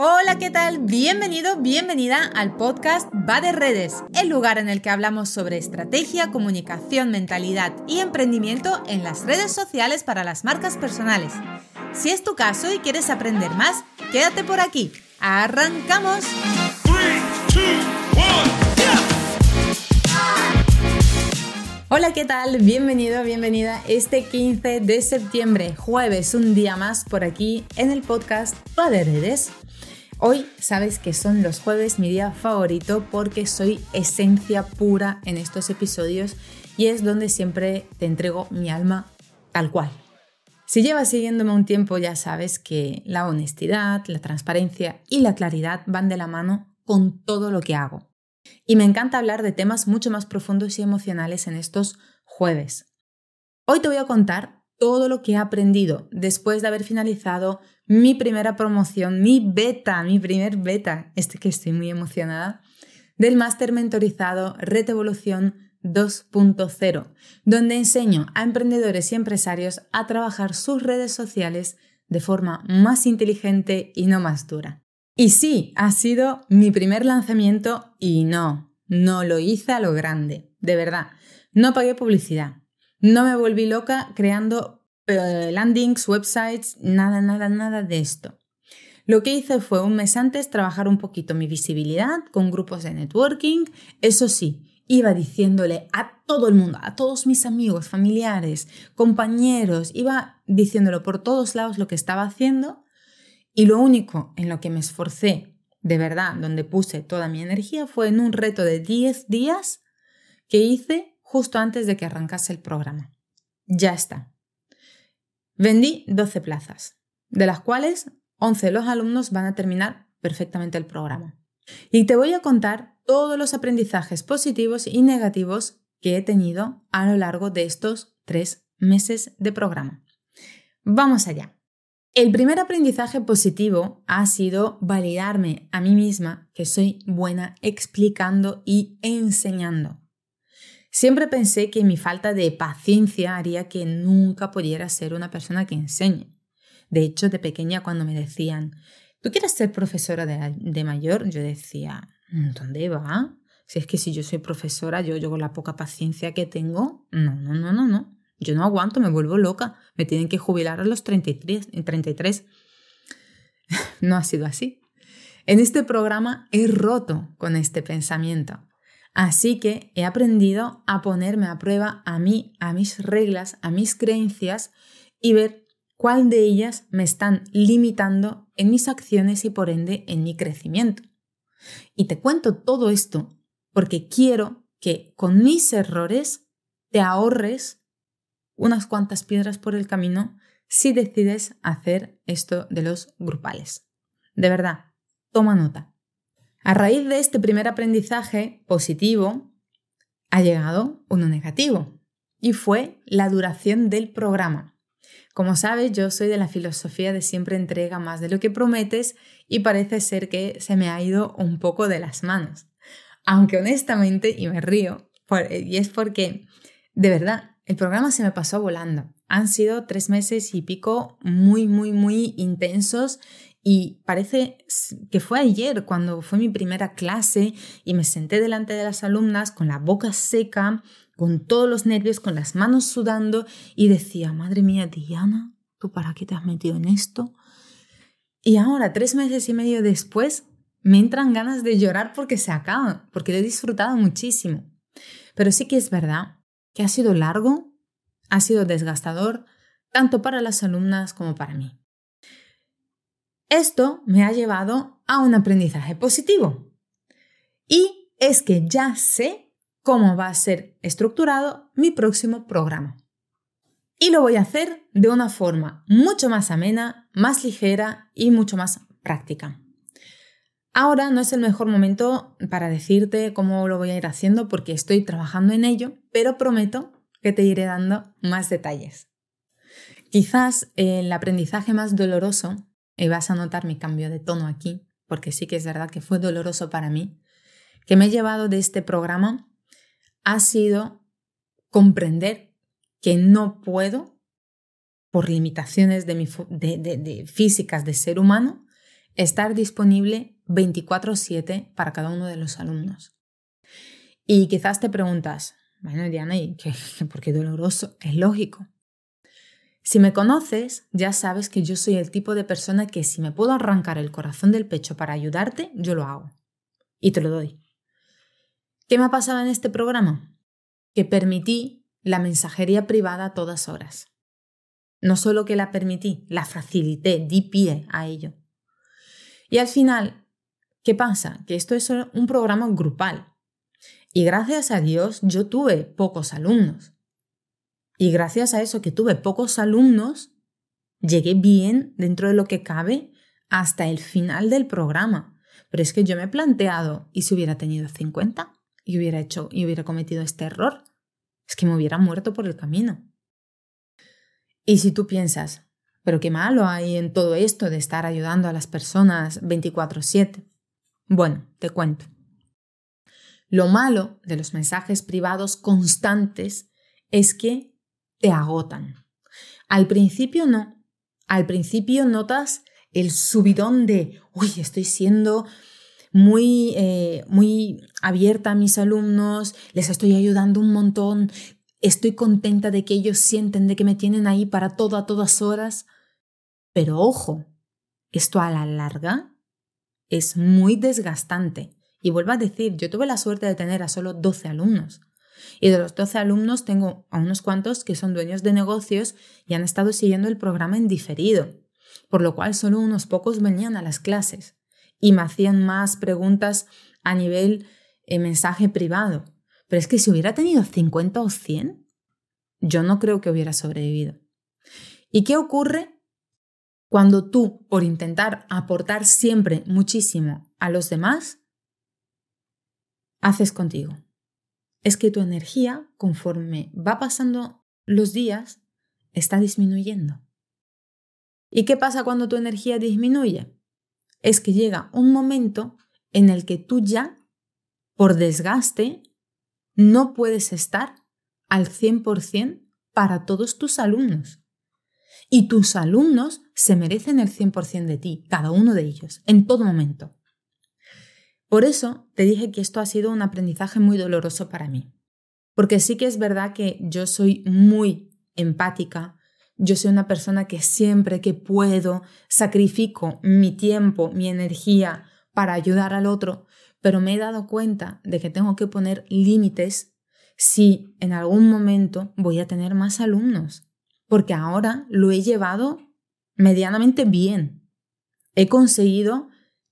Hola, ¿qué tal? Bienvenido, bienvenida al podcast Va de Redes, el lugar en el que hablamos sobre estrategia, comunicación, mentalidad y emprendimiento en las redes sociales para las marcas personales. Si es tu caso y quieres aprender más, quédate por aquí. ¡Arrancamos! Hola, ¿qué tal? Bienvenido, bienvenida este 15 de septiembre, jueves, un día más por aquí en el podcast Va de Redes. Hoy sabes que son los jueves mi día favorito porque soy esencia pura en estos episodios y es donde siempre te entrego mi alma tal cual. Si llevas siguiéndome un tiempo ya sabes que la honestidad, la transparencia y la claridad van de la mano con todo lo que hago. Y me encanta hablar de temas mucho más profundos y emocionales en estos jueves. Hoy te voy a contar todo lo que he aprendido después de haber finalizado mi primera promoción, mi beta, mi primer beta, este que estoy muy emocionada, del máster mentorizado Red Evolución 2.0, donde enseño a emprendedores y empresarios a trabajar sus redes sociales de forma más inteligente y no más dura. Y sí, ha sido mi primer lanzamiento y no, no lo hice a lo grande, de verdad. No pagué publicidad, no me volví loca creando landings, websites, nada, nada, nada de esto. Lo que hice fue un mes antes trabajar un poquito mi visibilidad con grupos de networking. Eso sí, iba diciéndole a todo el mundo, a todos mis amigos, familiares, compañeros, iba diciéndolo por todos lados lo que estaba haciendo y lo único en lo que me esforcé de verdad, donde puse toda mi energía, fue en un reto de 10 días que hice justo antes de que arrancase el programa. Ya está. Vendí 12 plazas, de las cuales 11 de los alumnos van a terminar perfectamente el programa. Y te voy a contar todos los aprendizajes positivos y negativos que he tenido a lo largo de estos tres meses de programa. Vamos allá. El primer aprendizaje positivo ha sido validarme a mí misma que soy buena explicando y enseñando. Siempre pensé que mi falta de paciencia haría que nunca pudiera ser una persona que enseñe. De hecho, de pequeña cuando me decían, ¿tú quieres ser profesora de, mayor? Yo decía, ¿dónde va? Si es que si yo soy profesora, yo, yo con la poca paciencia que tengo, no, no, no, no, no. Yo no aguanto, me vuelvo loca. Me tienen que jubilar a los 33. 33. no ha sido así. En este programa he roto con este pensamiento. Así que he aprendido a ponerme a prueba a mí, a mis reglas, a mis creencias y ver cuál de ellas me están limitando en mis acciones y por ende en mi crecimiento. Y te cuento todo esto porque quiero que con mis errores te ahorres unas cuantas piedras por el camino si decides hacer esto de los grupales. De verdad, toma nota. A raíz de este primer aprendizaje positivo, ha llegado uno negativo, y fue la duración del programa. Como sabes, yo soy de la filosofía de siempre entrega más de lo que prometes y parece ser que se me ha ido un poco de las manos. Aunque honestamente, y me río, y es porque, de verdad, el programa se me pasó volando. Han sido tres meses y pico muy, muy, muy intensos y parece que fue ayer cuando fue mi primera clase y me senté delante de las alumnas con la boca seca, con todos los nervios, con las manos sudando y decía, madre mía, Diana, ¿tú para qué te has metido en esto? Y ahora, tres meses y medio después, me entran ganas de llorar porque se acaba, porque lo he disfrutado muchísimo. Pero sí que es verdad que ha sido largo, ha sido desgastador, tanto para las alumnas como para mí. Esto me ha llevado a un aprendizaje positivo. Y es que ya sé cómo va a ser estructurado mi próximo programa. Y lo voy a hacer de una forma mucho más amena, más ligera y mucho más práctica. Ahora no es el mejor momento para decirte cómo lo voy a ir haciendo porque estoy trabajando en ello, pero prometo que te iré dando más detalles. Quizás el aprendizaje más doloroso y vas a notar mi cambio de tono aquí, porque sí que es verdad que fue doloroso para mí, que me he llevado de este programa ha sido comprender que no puedo, por limitaciones de, mi, de, físicas de ser humano, estar disponible 24/7 para cada uno de los alumnos. Y quizás te preguntas, bueno, Diana, ¿y qué, por qué doloroso? Es lógico. Si me conoces, ya sabes que yo soy el tipo de persona que si me puedo arrancar el corazón del pecho para ayudarte, yo lo hago. Y te lo doy. ¿Qué me ha pasado en este programa? Que permití la mensajería privada a todas horas. No solo que la permití, la facilité, di pie a ello. Y al final, ¿qué pasa? Que esto es un programa grupal. Y gracias a Dios yo tuve pocos alumnos. Y gracias a eso que tuve pocos alumnos, llegué bien dentro de lo que cabe hasta el final del programa. Pero es que yo me he planteado, ¿y si hubiera tenido 50? Y hubiera hecho, y hubiera cometido este error. Es que me hubiera muerto por el camino. Y si tú piensas, pero qué malo hay en todo esto de estar ayudando a las personas 24/7. Bueno, te cuento. Lo malo de los mensajes privados constantes es que te agotan. Al principio no. Al principio notas el subidón de, uy, estoy siendo muy, eh, muy abierta a mis alumnos, les estoy ayudando un montón, estoy contenta de que ellos sienten de que me tienen ahí para todo a todas horas. Pero ojo, esto a la larga es muy desgastante. Y vuelvo a decir, yo tuve la suerte de tener a solo 12 alumnos. Y de los 12 alumnos tengo a unos cuantos que son dueños de negocios y han estado siguiendo el programa en diferido, por lo cual solo unos pocos venían a las clases y me hacían más preguntas a nivel eh, mensaje privado. Pero es que si hubiera tenido 50 o 100, yo no creo que hubiera sobrevivido. ¿Y qué ocurre cuando tú, por intentar aportar siempre muchísimo a los demás, haces contigo. Es que tu energía, conforme va pasando los días, está disminuyendo. ¿Y qué pasa cuando tu energía disminuye? Es que llega un momento en el que tú ya, por desgaste, no puedes estar al 100% para todos tus alumnos. Y tus alumnos se merecen el 100% de ti, cada uno de ellos, en todo momento. Por eso te dije que esto ha sido un aprendizaje muy doloroso para mí. Porque sí que es verdad que yo soy muy empática, yo soy una persona que siempre que puedo sacrifico mi tiempo, mi energía para ayudar al otro, pero me he dado cuenta de que tengo que poner límites si en algún momento voy a tener más alumnos porque ahora lo he llevado medianamente bien. He conseguido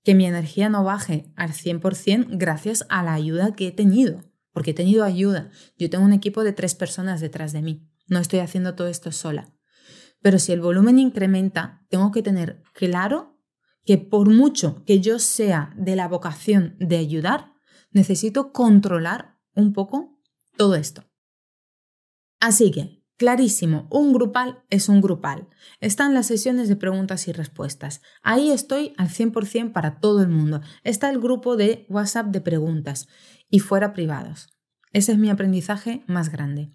que mi energía no baje al 100% gracias a la ayuda que he tenido, porque he tenido ayuda. Yo tengo un equipo de tres personas detrás de mí. No estoy haciendo todo esto sola. Pero si el volumen incrementa, tengo que tener claro que por mucho que yo sea de la vocación de ayudar, necesito controlar un poco todo esto. Así que Clarísimo, un grupal es un grupal. Están las sesiones de preguntas y respuestas. Ahí estoy al 100% para todo el mundo. Está el grupo de WhatsApp de preguntas y fuera privados. Ese es mi aprendizaje más grande.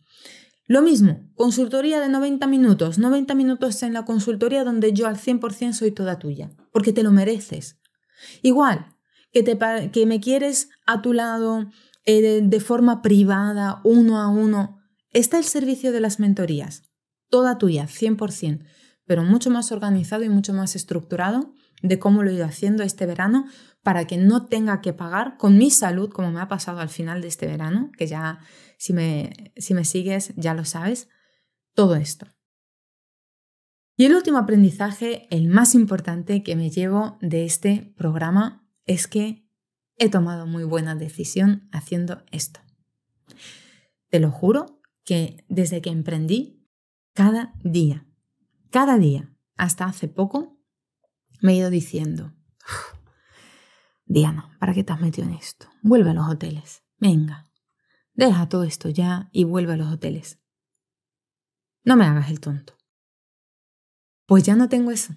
Lo mismo, consultoría de 90 minutos. 90 minutos en la consultoría donde yo al 100% soy toda tuya, porque te lo mereces. Igual, que, te, que me quieres a tu lado eh, de forma privada, uno a uno Está el servicio de las mentorías, toda tuya, 100%, pero mucho más organizado y mucho más estructurado de cómo lo he ido haciendo este verano para que no tenga que pagar con mi salud, como me ha pasado al final de este verano, que ya si me, si me sigues ya lo sabes, todo esto. Y el último aprendizaje, el más importante que me llevo de este programa, es que he tomado muy buena decisión haciendo esto. Te lo juro que desde que emprendí, cada día, cada día, hasta hace poco, me he ido diciendo, Diana, ¿para qué te has metido en esto? Vuelve a los hoteles. Venga, deja todo esto ya y vuelve a los hoteles. No me hagas el tonto. Pues ya no tengo eso.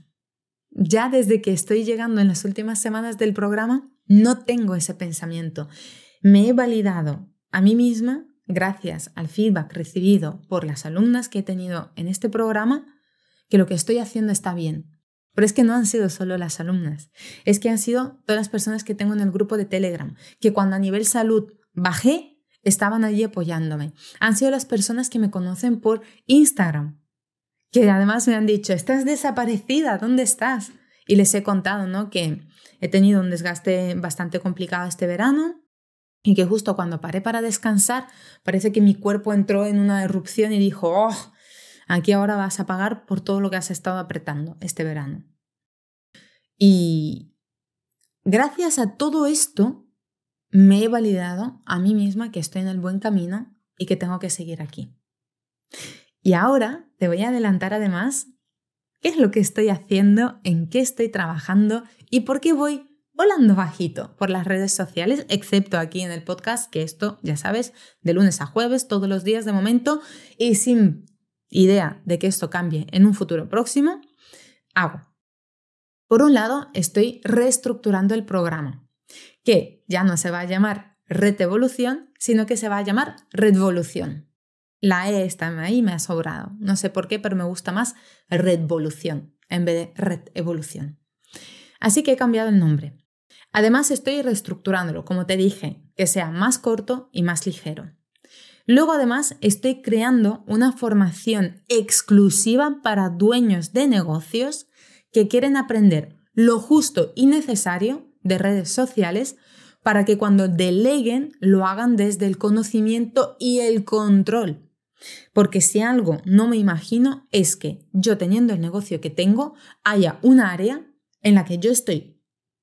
Ya desde que estoy llegando en las últimas semanas del programa, no tengo ese pensamiento. Me he validado a mí misma gracias al feedback recibido por las alumnas que he tenido en este programa, que lo que estoy haciendo está bien. Pero es que no han sido solo las alumnas, es que han sido todas las personas que tengo en el grupo de Telegram, que cuando a nivel salud bajé, estaban allí apoyándome. Han sido las personas que me conocen por Instagram, que además me han dicho, estás desaparecida, ¿dónde estás? Y les he contado, ¿no? Que he tenido un desgaste bastante complicado este verano y que justo cuando paré para descansar, parece que mi cuerpo entró en una erupción y dijo, oh, Aquí ahora vas a pagar por todo lo que has estado apretando este verano. Y gracias a todo esto, me he validado a mí misma que estoy en el buen camino y que tengo que seguir aquí. Y ahora te voy a adelantar además qué es lo que estoy haciendo, en qué estoy trabajando y por qué voy volando bajito por las redes sociales, excepto aquí en el podcast, que esto, ya sabes, de lunes a jueves, todos los días de momento, y sin idea de que esto cambie en un futuro próximo, hago. Por un lado, estoy reestructurando el programa, que ya no se va a llamar Red Evolución, sino que se va a llamar Redvolución. La E está ahí, me ha sobrado. No sé por qué, pero me gusta más Redvolución en vez de Red Evolución. Así que he cambiado el nombre. Además, estoy reestructurándolo, como te dije, que sea más corto y más ligero. Luego además estoy creando una formación exclusiva para dueños de negocios que quieren aprender lo justo y necesario de redes sociales para que cuando deleguen lo hagan desde el conocimiento y el control. Porque si algo no me imagino es que yo teniendo el negocio que tengo haya una área en la que yo estoy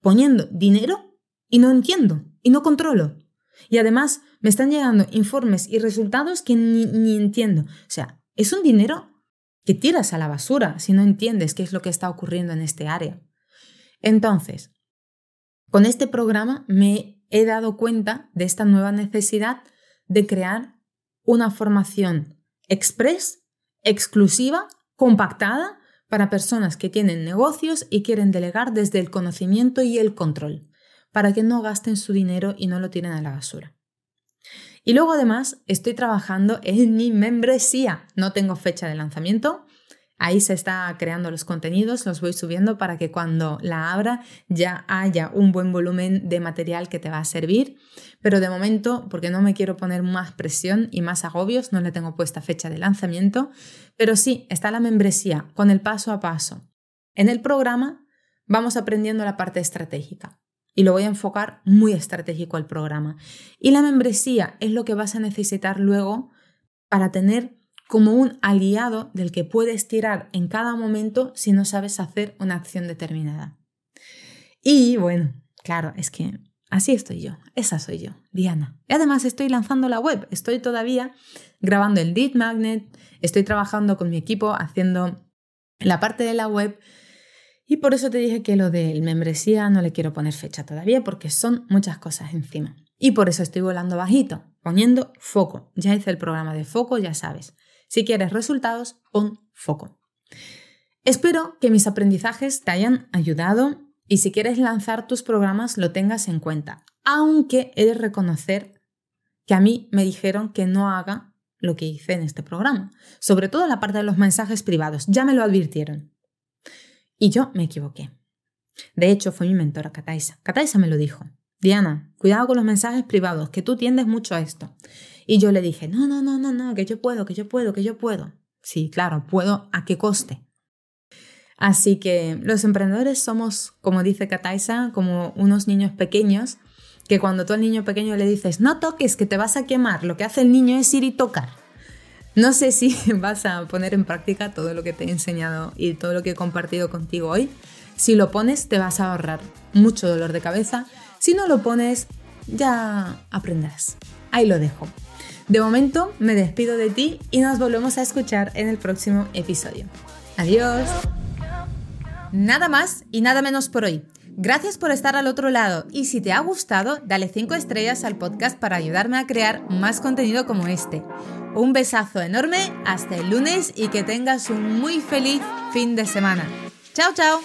poniendo dinero y no entiendo y no controlo. Y además me están llegando informes y resultados que ni, entiendo. O sea, es un dinero que tiras a la basura si no entiendes qué es lo que está ocurriendo en este área. Entonces, con este programa me he dado cuenta de esta nueva necesidad de crear una formación express, exclusiva, compactada para personas que tienen negocios y quieren delegar desde el conocimiento y el control para que no gasten su dinero y no lo tiren a la basura. Y luego además estoy trabajando en mi membresía. No tengo fecha de lanzamiento. Ahí se está creando los contenidos, los voy subiendo para que cuando la abra ya haya un buen volumen de material que te va a servir. Pero de momento, porque no me quiero poner más presión y más agobios, no le tengo puesta fecha de lanzamiento. Pero sí, está la membresía con el paso a paso. En el programa vamos aprendiendo la parte estratégica y lo voy a enfocar muy estratégico al programa. Y la membresía es lo que vas a necesitar luego para tener como un aliado del que puedes tirar en cada momento si no sabes hacer una acción determinada. Y bueno, claro, es que así estoy yo, esa soy yo, Diana. Y además estoy lanzando la web, estoy todavía grabando el lead magnet, estoy trabajando con mi equipo haciendo la parte de la web y por eso te dije que lo del membresía no le quiero poner fecha todavía porque son muchas cosas encima. Y por eso estoy volando bajito, poniendo foco. Ya hice el programa de foco, ya sabes. Si quieres resultados, pon foco. Espero que mis aprendizajes te hayan ayudado y si quieres lanzar tus programas lo tengas en cuenta. Aunque he de reconocer que a mí me dijeron que no haga lo que hice en este programa. Sobre todo la parte de los mensajes privados. Ya me lo advirtieron. Y yo me equivoqué. De hecho, fue mi mentora Kataisa. Kataisa me lo dijo. Diana, cuidado con los mensajes privados, que tú tiendes mucho a esto. Y yo le dije, no, no, no, no, no, que yo puedo, que yo puedo, que yo puedo. Sí, claro, puedo, ¿a qué coste? Así que los emprendedores somos, como dice Kataisa, como unos niños pequeños, que cuando tú al niño pequeño le dices, no toques, que te vas a quemar, lo que hace el niño es ir y tocar. No sé si vas a poner en práctica todo lo que te he enseñado y todo lo que he compartido contigo hoy. Si lo pones, te vas a ahorrar mucho dolor de cabeza. Si no lo pones, ya aprenderás. Ahí lo dejo. De momento, me despido de ti y nos volvemos a escuchar en el próximo episodio. Adiós. Nada más y nada menos por hoy. Gracias por estar al otro lado y si te ha gustado, dale 5 estrellas al podcast para ayudarme a crear más contenido como este. Un besazo enorme, hasta el lunes y que tengas un muy feliz fin de semana. Chao, chao.